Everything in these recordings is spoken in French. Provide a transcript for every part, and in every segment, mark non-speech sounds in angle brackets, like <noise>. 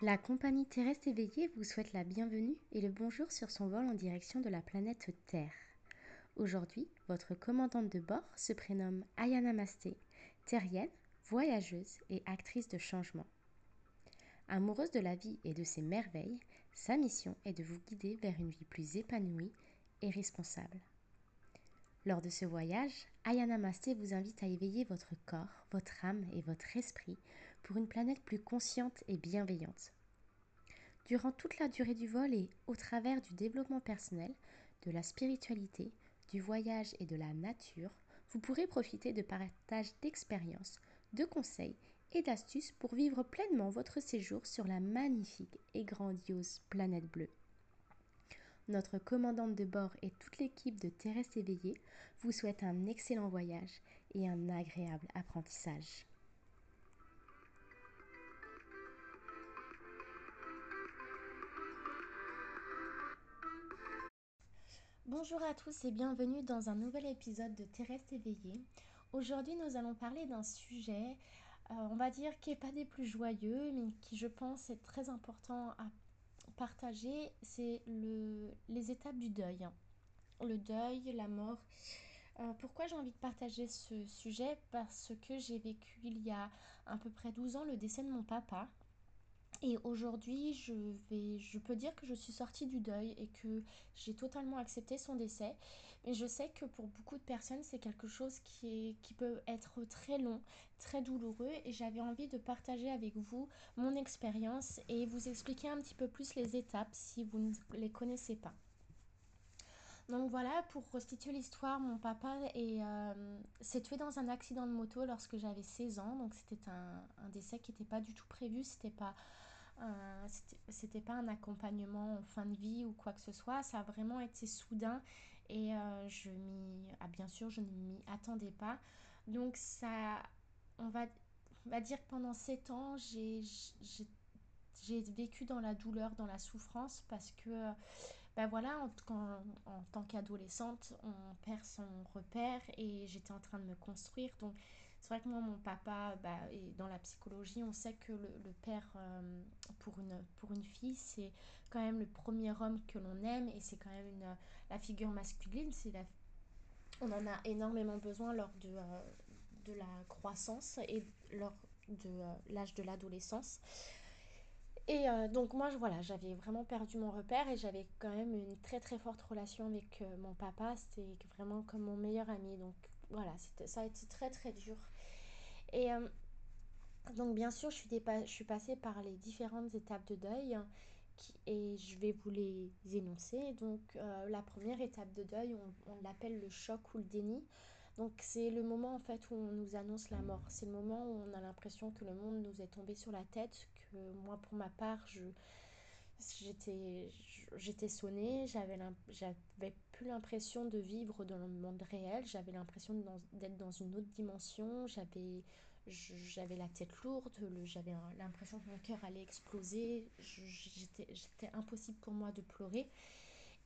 La compagnie terrestre éveillée vous souhaite la bienvenue et le bonjour sur son vol en direction de la planète Terre. Aujourd'hui, votre commandante de bord se prénomme Ayana Masté, terrienne, voyageuse et actrice de changement. Amoureuse de la vie et de ses merveilles, sa mission est de vous guider vers une vie plus épanouie et responsable. Lors de ce voyage, Ayana Masté vous invite à éveiller votre corps, votre âme et votre esprit pour une planète plus consciente et bienveillante. Durant toute la durée du vol et au travers du développement personnel, de la spiritualité, du voyage et de la nature, vous pourrez profiter de partages d'expériences, de conseils et d'astuces pour vivre pleinement votre séjour sur la magnifique et grandiose planète bleue. Notre commandante de bord et toute l'équipe de Terrestre éveillée vous souhaitent un excellent voyage et un agréable apprentissage. Bonjour à tous et bienvenue dans un nouvel épisode de Terrestre éveillé. Aujourd'hui, nous allons parler d'un sujet, euh, on va dire, qui n'est pas des plus joyeux, mais qui, je pense, est très important à partager. C'est le, les étapes du deuil. Le deuil, la mort. Euh, pourquoi j'ai envie de partager ce sujet? Parce que j'ai vécu il y a à peu près 12 ans le décès de mon papa. Et aujourd'hui, je, vais, je peux dire que je suis sortie du deuil et que j'ai totalement accepté son décès. Mais je sais que pour beaucoup de personnes, c'est quelque chose qui, qui peut être très long, très douloureux. Et j'avais envie de partager avec vous mon expérience et vous expliquer un petit peu plus les étapes si vous ne les connaissez pas. Donc voilà, pour restituer l'histoire, mon papa euh, s'est tué dans un accident de moto lorsque j'avais 16 ans. Donc c'était un, décès qui n'était pas du tout prévu. C'était pas euh, c'était pas un accompagnement en fin de vie ou quoi que ce soit. Ça a vraiment été soudain et euh, je m'y. Ah, bien sûr, je ne m'y attendais pas. Donc, ça. On va, on va dire que pendant 7 ans, j'ai j'ai vécu dans la douleur, dans la souffrance parce que, ben voilà, en, tant qu'adolescente, on perd son repère et j'étais en train de me construire. Donc, c'est vrai que moi, mon papa, bah, et dans la psychologie, on sait que le, père euh, pour, une, fille, c'est quand même le premier homme que l'on aime et c'est quand même la figure masculine. C'est on en a énormément besoin lors de, euh, la croissance et lors de euh, l'âge de l'adolescence. Et donc moi, voilà, j'avais vraiment perdu mon repère et j'avais quand même une très très forte relation avec mon papa. C'était vraiment comme mon meilleur ami. Donc voilà, ça a été très très dur. Et euh, donc bien sûr, je suis, je passée par les différentes étapes de deuil hein, et je vais vous les énoncer. Donc euh, la première étape de deuil, on, on l'appelle le choc ou le déni. Donc c'est le moment en fait où on nous annonce la mort. C'est le moment où on a l'impression que le monde nous est tombé sur la tête, moi pour ma part, je j'étais j'étais sonnée, j'avais j'avais plus l'impression de vivre dans le monde réel, j'avais l'impression d'être dans une autre dimension, j'avais j'avais la tête lourde, j'avais l'impression que mon cœur allait exploser, j'étais impossible pour moi de pleurer.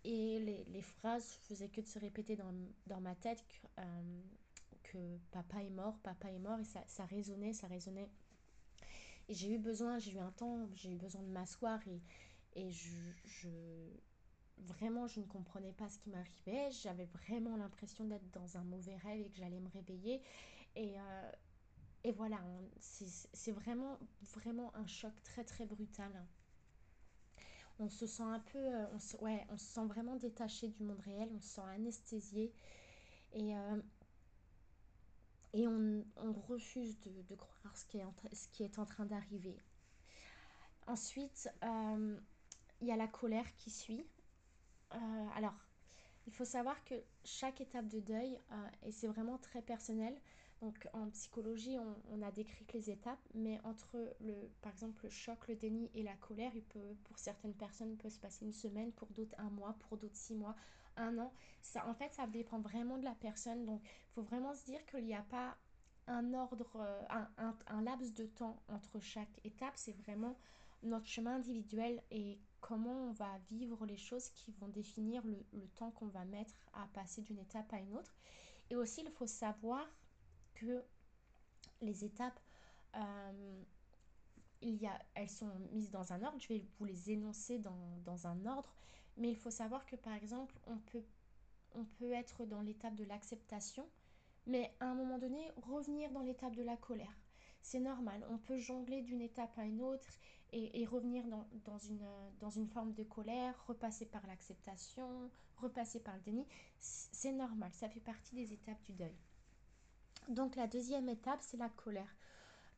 Et les, les, phrases faisaient que de se répéter dans, dans ma tête que, euh, que, papa est mort, papa est mort, et ça, ça résonnait, ça résonnait. Et j'ai eu besoin, j'ai eu un temps, j'ai eu besoin de m'asseoir et, et je, vraiment, je ne comprenais pas ce qui m'arrivait. J'avais vraiment l'impression d'être dans un mauvais rêve et que j'allais me réveiller. Et, euh, et voilà, c'est vraiment, vraiment un choc très, très brutal. On se sent un peu, euh, on se, ouais, on se sent vraiment détaché du monde réel, on se sent anesthésié. Et, euh, et on, on, refuse de, de, croire ce qui est en, ce qui est en train d'arriver. Ensuite, il y a la colère qui suit. Euh, alors, il faut savoir que chaque étape de deuil, euh, et c'est vraiment très personnel, donc en psychologie, on, a décrit les étapes, mais entre le, par exemple, le choc, le déni et la colère, il peut, pour certaines personnes, il peut se passer une semaine, pour d'autres un mois, pour d'autres six mois, un an. Ça, en fait, ça dépend vraiment de la personne. Donc, il faut vraiment se dire qu'il n'y a pas un ordre, euh, un, un, laps de temps entre chaque étape. C'est vraiment notre chemin individuel et comment on va vivre les choses qui vont définir le, temps qu'on va mettre à passer d'une étape à une autre. Et aussi, il faut savoir que les étapes, euh, il y a, elles sont mises dans un ordre, je vais vous les énoncer dans, dans un ordre, mais il faut savoir que par exemple, on peut, on peut être dans l'étape de l'acceptation, mais à un moment donné, revenir dans l'étape de la colère. C'est normal, on peut jongler d'une étape à une autre et, revenir dans, dans, une, dans une forme de colère, repasser par l'acceptation, repasser par le déni. C'est normal, ça fait partie des étapes du deuil. Donc la deuxième étape, c'est la colère.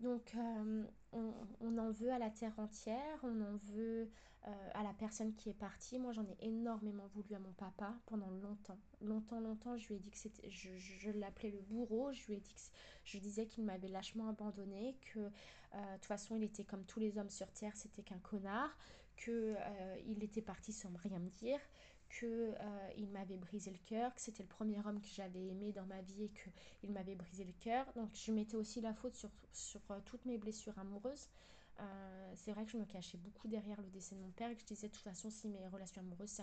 Donc euh, on, en veut à la terre entière, on en veut euh, à la personne qui est partie. Moi j'en ai énormément voulu à mon papa pendant longtemps. Longtemps, longtemps, je lui ai dit que c'était. Je, l'appelais le bourreau, je lui ai dit que je disais qu'il m'avait lâchement abandonné, que euh, de toute façon il était comme tous les hommes sur terre, c'était qu'un connard, qu'il il était parti sans rien me dire, qu'il euh, il m'avait brisé le cœur, que c'était le premier homme que j'avais aimé dans ma vie et qu'il m'avait brisé le cœur. Donc je mettais aussi la faute sur, sur euh, toutes mes blessures amoureuses. Euh, c'est vrai que je me cachais beaucoup derrière le décès de mon père et que je disais de toute façon si mes relations amoureuses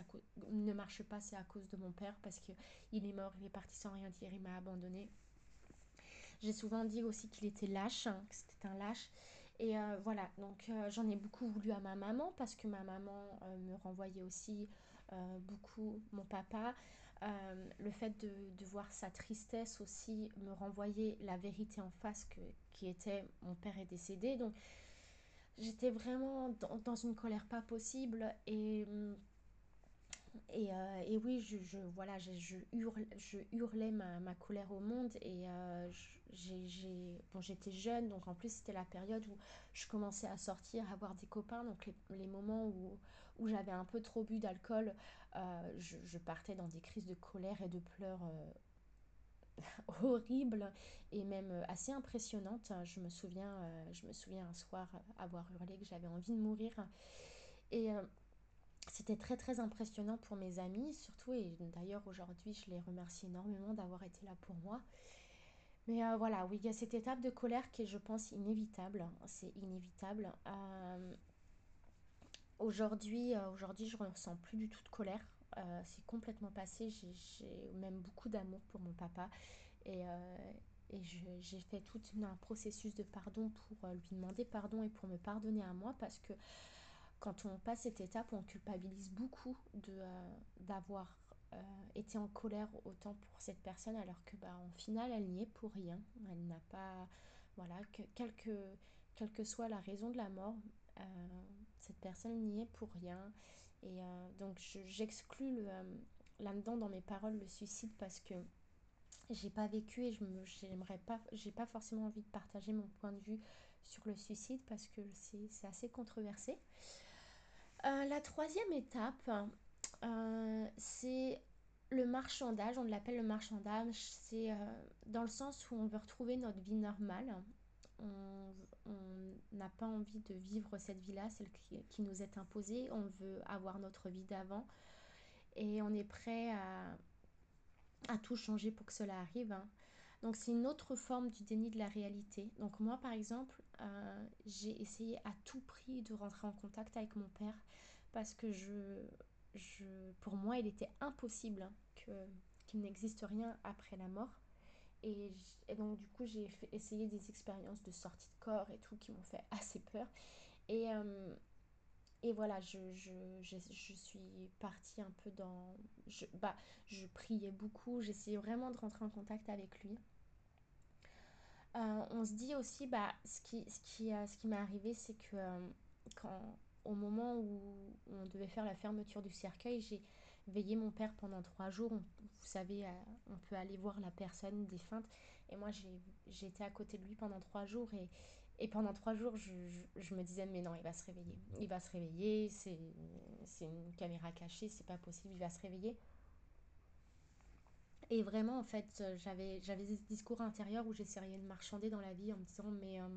ne marchent pas c'est à cause de mon père parce qu'il est mort, il est parti sans rien dire, il m'a abandonné. J'ai souvent dit aussi qu'il était lâche, hein, que c'était un lâche. Et voilà, donc j'en ai beaucoup voulu à ma maman parce que ma maman me renvoyait aussi euh, beaucoup mon papa. Euh, le fait de, de, voir sa tristesse aussi me renvoyait la vérité en face que, qui était mon père est décédé. Donc j'étais vraiment dans, une colère pas possible et et, euh, et, oui, je, voilà, je, hurle, je hurlais ma, colère au monde et euh, bon, j'étais jeune, donc en plus c'était la période où je commençais à sortir, à avoir des copains, donc les, moments où, j'avais un peu trop bu d'alcool, euh, je, je, partais dans des crises de colère et de pleurs <laughs> euh, horribles et même assez impressionnantes. Je me souviens, euh, je me souviens un soir avoir hurlé que j'avais envie de mourir et c'était très très impressionnant pour mes amis, surtout, et d'ailleurs aujourd'hui je les remercie énormément d'avoir été là pour moi. Mais euh, voilà, oui, il y a cette étape de colère qui est, je pense, inévitable. C'est inévitable. Euh, aujourd'hui, euh, aujourd'hui, je ne ressens plus du tout de colère. Euh, c'est complètement passé. J'ai même beaucoup d'amour pour mon papa. Et, euh, et j'ai fait tout un processus de pardon pour lui demander pardon et pour me pardonner à moi parce que quand on passe cette étape, on culpabilise beaucoup euh, d'avoir euh, été en colère autant pour cette personne alors que bah, en final elle n'y est pour rien. Elle n'a pas voilà que quelle que, soit la raison de la mort, euh, cette personne n'y est pour rien. Et euh, donc j'exclus euh, là-dedans dans mes paroles le suicide parce que j'ai pas vécu et je me j'aimerais pas j'ai pas forcément envie de partager mon point de vue sur le suicide parce que c'est assez controversé. Euh, la troisième étape, c'est le marchandage. On l'appelle le marchandage. C'est dans le sens où on veut retrouver notre vie normale. On n'a pas envie de vivre cette vie-là, celle qui, nous est imposée. On veut avoir notre vie d'avant. Et on est prêt à, tout changer pour que cela arrive. Hein. Donc c'est une autre forme du déni de la réalité. Donc moi par exemple, euh, j'ai essayé à tout prix de rentrer en contact avec mon père parce que je, je, pour moi il était impossible hein, qu'il n'existe rien après la mort. Et, donc du coup j'ai essayé des expériences de sortie de corps et tout qui m'ont fait <laughs> assez peur. Et, euh, et voilà, je, je, je, je, suis partie un peu dans... Je, bah, je priais beaucoup, j'essayais vraiment de rentrer en contact avec lui. Euh, on se dit aussi, bah, ce qui, ce qui, euh, ce qui m'est arrivé, c'est que euh, quand, au moment où on devait faire la fermeture du cercueil, j'ai veillé mon père pendant trois jours. On, vous savez, euh, on peut aller voir la personne défunte. Et moi, été à côté de lui pendant trois jours. Et, et pendant trois jours, je, je, me disais, mais non, il va se réveiller. Il va se réveiller. C'est une caméra cachée, c'est pas possible, il va se réveiller. Et vraiment, en fait, j'avais j'avais ce discours intérieur où j'essayais de marchander dans la vie en me disant, mais euh,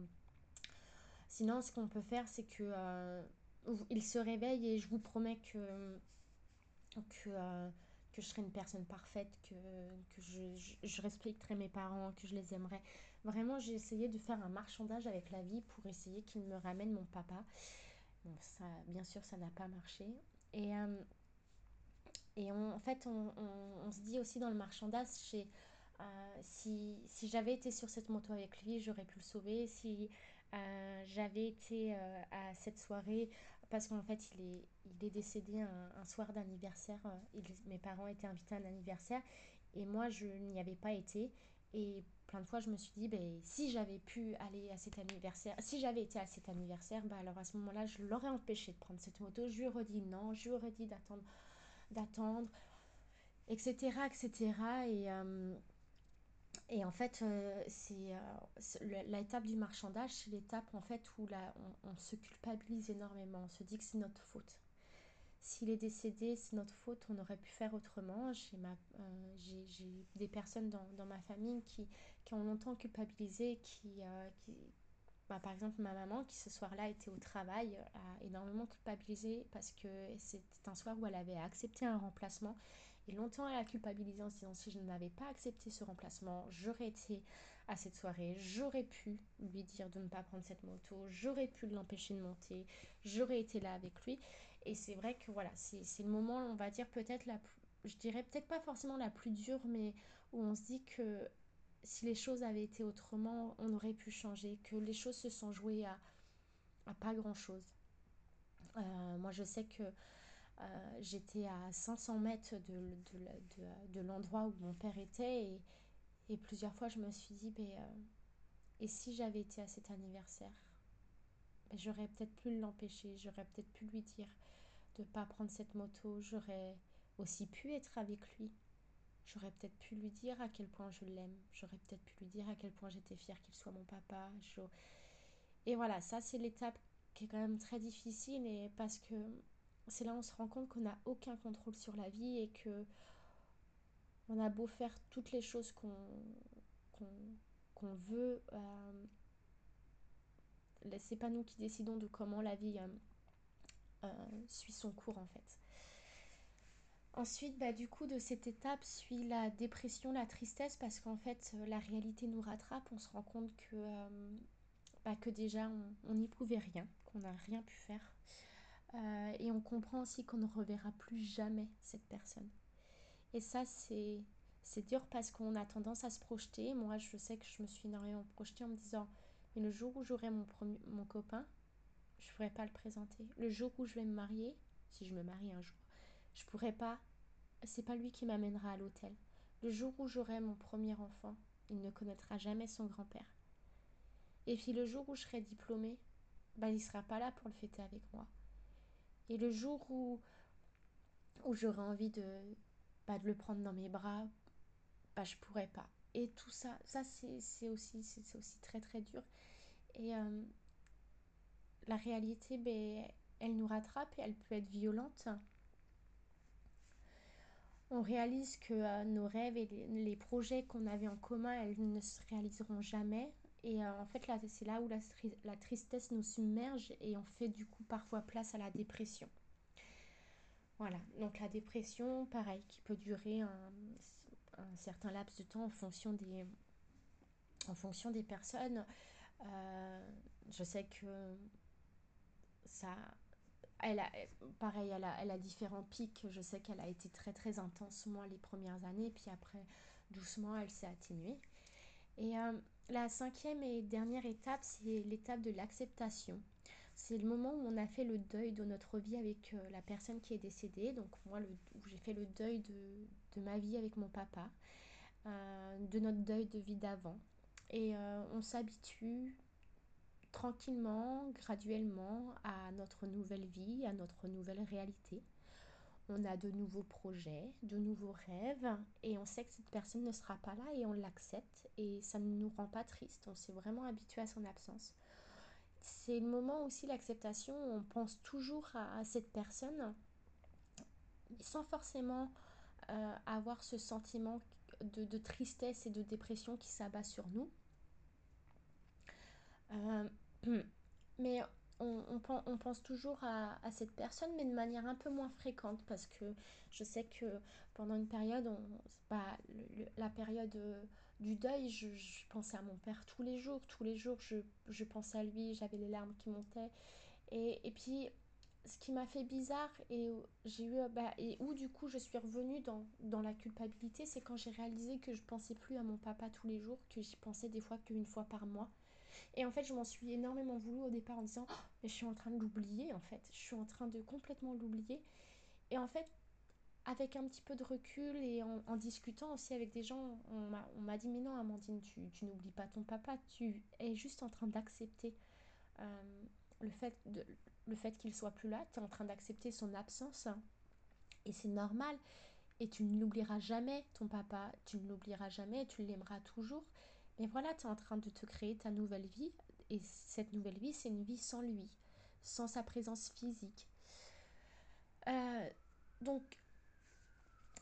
sinon, ce qu'on peut faire, c'est que euh, il se réveille et je vous promets que que, euh, que je serai une personne parfaite, que, que je, je, respecterai mes parents, que je les aimerai. Vraiment, j'ai essayé de faire un marchandage avec la vie pour essayer qu'il me ramène mon papa. Ça, bien sûr, ça n'a pas marché. Et, euh, et en fait, on, on, se dit aussi dans le marchandage, euh, si, si j'avais été sur cette moto avec lui, j'aurais pu le sauver. Si J'avais été à cette soirée parce qu'en fait, il est, il est décédé un, soir d'anniversaire. mes parents étaient invités à un anniversaire et moi, je n'y avais pas été. Et plein de fois, je me suis dit, ben, si j'avais pu aller à cet anniversaire, si j'avais été à cet anniversaire, ben, alors à ce moment-là, je l'aurais empêché de prendre cette moto. Je lui aurais dit non, je lui aurais dit d'attendre, d'attendre, etc., etc. Et, euh, et en fait, euh, c'est euh, l'étape du marchandage, c'est l'étape en fait où on, se culpabilise énormément. On se dit que c'est notre faute. S'il est décédé, c'est notre faute, on aurait pu faire autrement. J'ai euh, des personnes dans, dans, ma famille qui, qui ont longtemps culpabilisé, qui, qui bah, par exemple ma maman qui ce soir-là était au travail, a énormément culpabilisé parce que c'était un soir où elle avait accepté un remplacement et longtemps, elle a culpabilisé en se disant si je n'avais pas accepté ce remplacement, j'aurais été à cette soirée, j'aurais pu lui dire de ne pas prendre cette moto, j'aurais pu l'empêcher de monter, j'aurais été là avec lui. Et c'est vrai que voilà, c'est le moment, on va dire peut-être la plus, je dirais peut-être pas forcément la plus dure, mais où on se dit que si les choses avaient été autrement, on aurait pu changer, que les choses se sont jouées à, à pas grand-chose. Euh, moi, je sais que j'étais à 500 mètres de, de, l'endroit où mon père était et, plusieurs fois je me suis dit, euh, et si j'avais été à cet anniversaire J'aurais peut-être pu l'empêcher, j'aurais peut-être pu lui dire de ne pas prendre cette moto, j'aurais aussi pu être avec lui. J'aurais peut-être pu lui dire à quel point je l'aime. J'aurais peut-être pu lui dire à quel point j'étais fière qu'il soit mon papa. Et voilà, ça c'est l'étape qui est quand même très difficile et parce que c'est là où on se rend compte qu'on n'a aucun contrôle sur la vie et que on a beau faire toutes les choses qu'on veut, euh, c'est pas nous qui décidons de comment la vie euh, euh, suit son cours en fait. Ensuite, bah, du coup, de cette étape suit la dépression, la tristesse, parce qu'en fait, la réalité nous rattrape. On se rend compte que, bah, que déjà, on n'y pouvait rien, qu'on n'a rien pu faire. Euh, et on comprend aussi qu'on ne reverra plus jamais cette personne. Et ça, c'est, c'est dur parce qu'on a tendance à se projeter. Moi, je sais que je me suis énormément projetée en me disant, mais le jour où j'aurai mon, mon copain, je ne pourrai pas le présenter. Le jour où je vais me marier, si je me marie un jour, je pourrai pas, c'est pas lui qui m'amènera à l'hôtel. Le jour où j'aurai mon premier enfant, il ne connaîtra jamais son grand-père. Et puis le jour où je serai diplômée, bah, il ne sera pas là pour le fêter avec moi. Et le jour où, où j'aurais envie de, bah, de le prendre dans mes bras, bah, je pourrais pas. Et tout ça, ça c'est aussi, aussi très très dur. Et euh, la réalité, ben, elle nous rattrape et elle peut être violente. On réalise que euh, nos rêves et les, projets qu'on avait en commun, elles ne se réaliseront jamais. Et euh, en fait, là, c'est là où la, la, tristesse nous submerge et on fait du coup parfois place à la dépression. Voilà, donc la dépression, pareil, qui peut durer un, certain laps de temps en fonction des, en fonction des personnes. Euh, je sais que ça, elle a, pareil, elle a, elle a différents pics. Je sais qu'elle a été très très intense, moi, les premières années, puis après, doucement, elle s'est atténuée. Et euh, la cinquième et dernière étape, c'est l'étape de l'acceptation. C'est le moment où on a fait le deuil de notre vie avec euh, la personne qui est décédée. Donc moi, le, où j'ai fait le deuil de, ma vie avec mon papa, euh, de notre deuil de vie d'avant. Et euh, on s'habitue tranquillement, graduellement à notre nouvelle vie, à notre nouvelle réalité on a de nouveaux projets, de nouveaux rêves, et on sait que cette personne ne sera pas là et on l'accepte, et ça ne nous rend pas triste, on s'est vraiment habitué à son absence. C'est le moment aussi, l'acceptation, on pense toujours à, cette personne, sans forcément euh, avoir ce sentiment de, tristesse et de dépression qui s'abat sur nous. Euh, <clears throat> mais on, on, pense toujours à, cette personne, mais de manière un peu moins fréquente, parce que je sais que pendant une période, on, bah, la période euh, du deuil, je, pensais à mon père tous les jours, tous les jours, je, je pensais à lui, j'avais les larmes qui montaient. Et, et puis, ce qui m'a fait bizarre, et j'ai eu, bah, et où du coup je suis revenue dans, dans la culpabilité, c'est quand j'ai réalisé que je pensais plus à mon papa tous les jours, que j'y pensais des fois qu'une fois par mois Et en fait, je m'en suis énormément voulu au départ en disant, oh, mais je suis en train de l'oublier en fait, je suis en train de complètement l'oublier. Et en fait, avec un petit peu de recul et en, discutant aussi avec des gens, on m'a dit, mais non Amandine, tu, tu n'oublies pas ton papa, tu es juste en train d'accepter euh, le fait, fait qu'il soit plus là, tu es en train d'accepter son absence. Et c'est normal. Et tu ne l'oublieras jamais, ton papa, tu ne l'oublieras jamais, tu l'aimeras toujours. Mais voilà, tu es en train de te créer ta nouvelle vie. Et cette nouvelle vie, c'est une vie sans lui, sans sa présence physique. Euh, donc,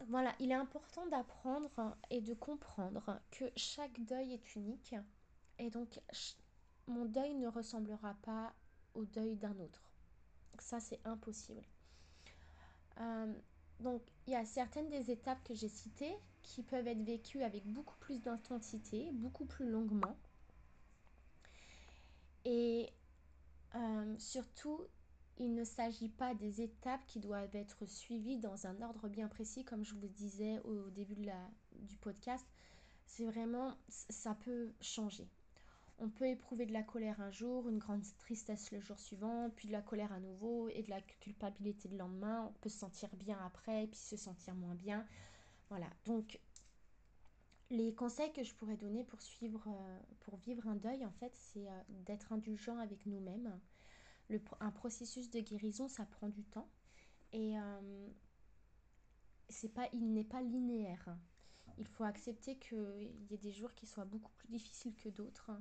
voilà, il est important d'apprendre et de comprendre que chaque deuil est unique. Et donc, mon deuil ne ressemblera pas au deuil d'un autre. Ça, c'est impossible. Euh, donc, il y a certaines des étapes que j'ai citées qui peuvent être vécues avec beaucoup plus d'intensité, beaucoup plus longuement. Et euh, surtout, il ne s'agit pas des étapes qui doivent être suivies dans un ordre bien précis, comme je vous disais au début du podcast. C'est vraiment, ça peut changer. On peut éprouver de la colère un jour, une grande tristesse le jour suivant, puis de la colère à nouveau et de la culpabilité le lendemain. On peut se sentir bien après, puis se sentir moins bien. Voilà, donc les conseils que je pourrais donner pour, suivre, euh, pour vivre un deuil, en fait, c'est euh, d'être indulgent avec nous-mêmes. un processus de guérison, ça prend du temps. Et euh, pas, il n'est pas linéaire. Il faut accepter qu'il y ait des jours qui soient beaucoup plus difficiles que d'autres.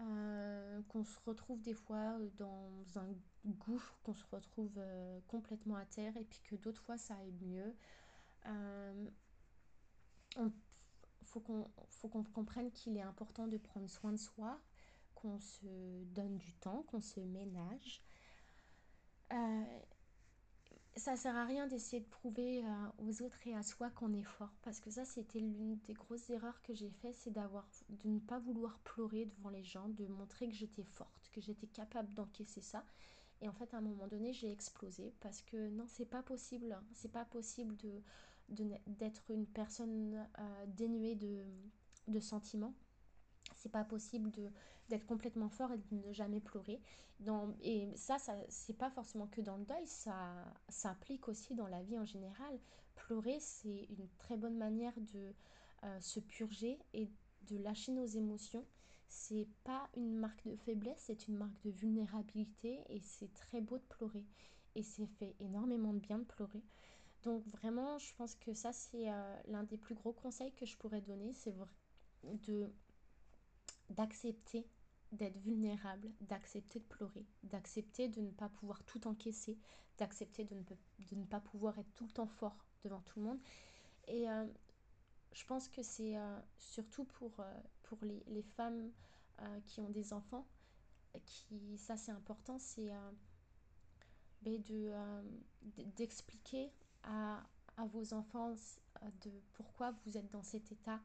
Euh, qu'on se retrouve des fois dans un gouffre, qu'on se retrouve complètement à terre et puis que d'autres fois ça aille mieux. Il faut qu'on comprenne qu'il est important de prendre soin de soi, qu'on se donne du temps, qu'on se ménage. Ça sert à rien d'essayer de prouver euh, aux autres et à soi qu'on est fort parce que ça c'était l'une des grosses erreurs que j'ai fait c'est d'avoir de ne pas vouloir pleurer devant les gens de montrer que j'étais forte que j'étais capable d'encaisser ça. Et en fait à un moment donné j'ai explosé parce que non c'est pas possible c'est pas possible de d'être une personne euh, dénuée de, de sentiments c'est pas possible d'être complètement fort et de ne jamais pleurer. Dans, et ça, ça c'est pas forcément que dans le deuil, ça s'applique aussi dans la vie en général. Pleurer, c'est une très bonne manière de euh, se purger et de lâcher nos émotions. C'est pas une marque de faiblesse, c'est une marque de vulnérabilité et c'est très beau de pleurer. Et c'est fait énormément de bien de pleurer. Donc vraiment, je pense que ça, c'est euh, l'un des plus gros conseils que je pourrais donner, c'est d'accepter d'être vulnérable, d'accepter de pleurer, d'accepter de ne pas pouvoir tout encaisser, d'accepter de, ne pas pouvoir être tout le temps fort devant tout le monde. Et euh, je pense que c'est euh, surtout pour, pour les, les femmes qui ont des enfants, qui, ça c'est important, c'est ben de, d'expliquer à, à vos enfants de pourquoi vous êtes dans cet état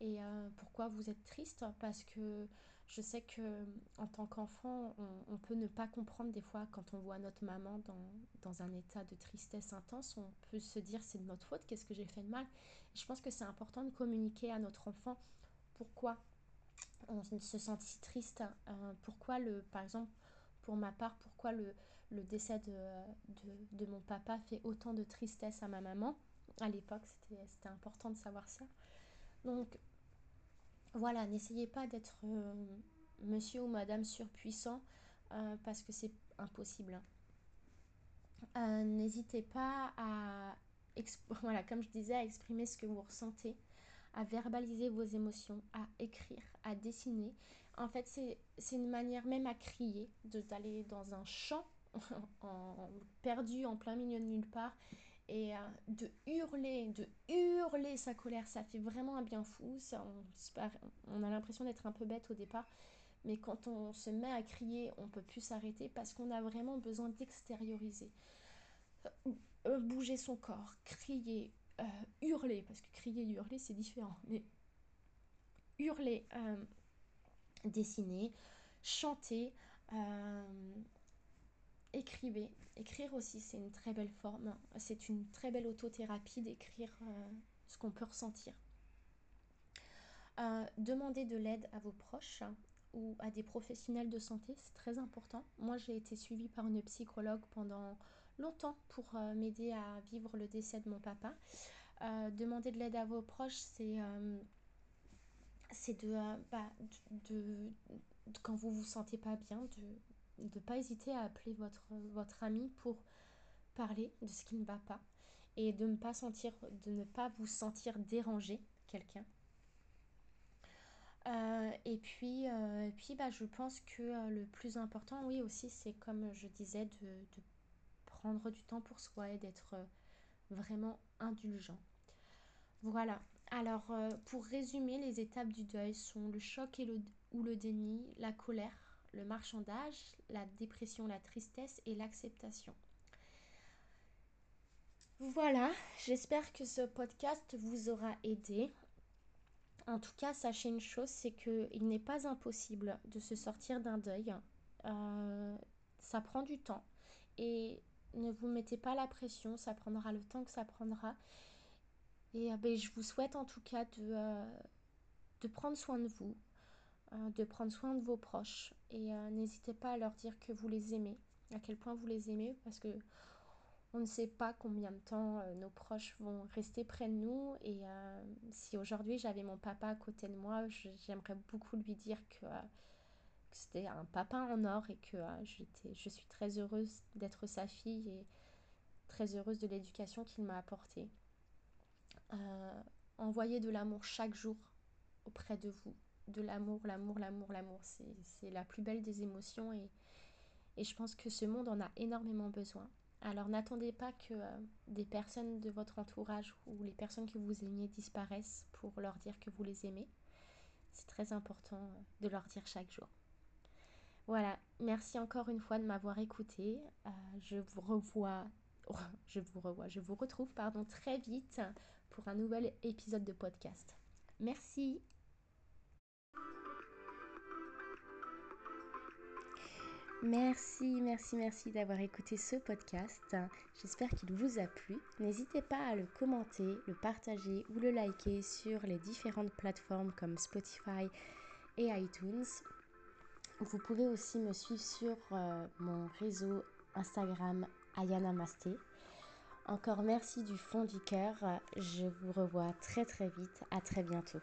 et pourquoi vous êtes triste parce que je sais que en tant qu'enfant, on, peut ne pas comprendre des fois quand on voit notre maman dans, dans un état de tristesse intense, on peut se dire c'est de notre faute, qu'est-ce que j'ai fait de mal? je pense que c'est important de communiquer à notre enfant pourquoi on se sent si triste, euh, pourquoi le, par exemple, pour ma part, pourquoi le, le décès de, mon papa fait autant de tristesse à ma maman. À l'époque, c'était important de savoir ça. Donc, voilà, n'essayez pas d'être euh, monsieur ou madame surpuissant euh, parce que c'est impossible. Hein. Euh, n'hésitez pas à, <laughs> voilà, comme je disais, à exprimer ce que vous ressentez, à verbaliser vos émotions, à écrire, à dessiner. En fait, c'est une manière même à crier, d'aller dans un champ perdu en plein milieu de nulle part et euh, de hurler, de hurler sa colère, ça fait vraiment un bien fou. Ça, on, a l'impression d'être un peu bête au départ, mais quand on se met à crier, on peut plus s'arrêter parce qu'on a vraiment besoin d'extérioriser. Euh, euh, bouger son corps, crier, hurler, parce que crier hurler c'est différent, <laughs> mais hurler, dessiner, chanter, écrivez. Écrire aussi, c'est une très belle forme. C'est une très belle autothérapie d'écrire euh, ce qu'on peut ressentir. Euh, demandez de l'aide à vos proches. ou à des professionnels de santé, c'est très important. Moi, j'ai été suivie par une psychologue pendant longtemps pour euh, m'aider à vivre le décès de mon papa. Euh, demander de l'aide à vos proches, c'est c'est de, bah, de, quand vous vous sentez pas bien, de ne pas hésiter à appeler votre, ami pour parler de ce qui ne va pas et de ne pas sentir, de ne pas vous sentir dérangé quelqu'un. Euh, et puis, euh, puis bah, je pense que euh, le plus important, oui aussi, c'est comme je disais, de, de, prendre du temps pour soi et d'être vraiment indulgent. Voilà. Alors, pour résumer, les étapes du deuil sont le choc ou le déni, la colère, le marchandage, la dépression, la tristesse et l'acceptation. Voilà, j'espère que ce podcast vous aura aidé. En tout cas, sachez une chose, c'est qu'il n'est pas impossible de se sortir d'un deuil. Euh, ça prend du temps. Et ne vous mettez pas la pression, ça prendra le temps que ça prendra. Et euh, ben, je vous souhaite en tout cas de, euh, de prendre soin de vous, de prendre soin de vos proches. Et n'hésitez pas à leur dire que vous les aimez, à quel point vous les aimez, parce que on ne sait pas combien de temps euh, nos proches vont rester près de nous. Et euh, si aujourd'hui j'avais mon papa à côté de moi, j'aimerais beaucoup lui dire que, euh, que c'était un papa en or et que je suis très heureuse d'être sa fille et très heureuse de l'éducation qu'il m'a apportée. envoyez de l'amour chaque jour auprès de vous. De l'amour, l'amour, l'amour, l'amour. C'est la plus belle des émotions et, et je pense que ce monde en a énormément besoin. Alors n'attendez pas que euh, des personnes de votre entourage ou les personnes que vous aimiez disparaissent pour leur dire que vous les aimez. C'est très important euh, de leur dire chaque jour. Voilà, merci encore une fois de m'avoir écouté. Euh, je vous revois, <laughs> je vous revois, je vous retrouve pardon très vite pour un nouvel épisode de podcast. Merci. Merci, merci, merci d'avoir écouté ce podcast. J'espère qu'il vous a plu. N'hésitez pas à le commenter, le partager ou le liker sur les différentes plateformes comme Spotify et iTunes. Vous pouvez aussi me suivre sur euh, mon réseau Instagram Ayana Masté. Encore merci du fond du cœur. Je vous revois très très vite. À très bientôt.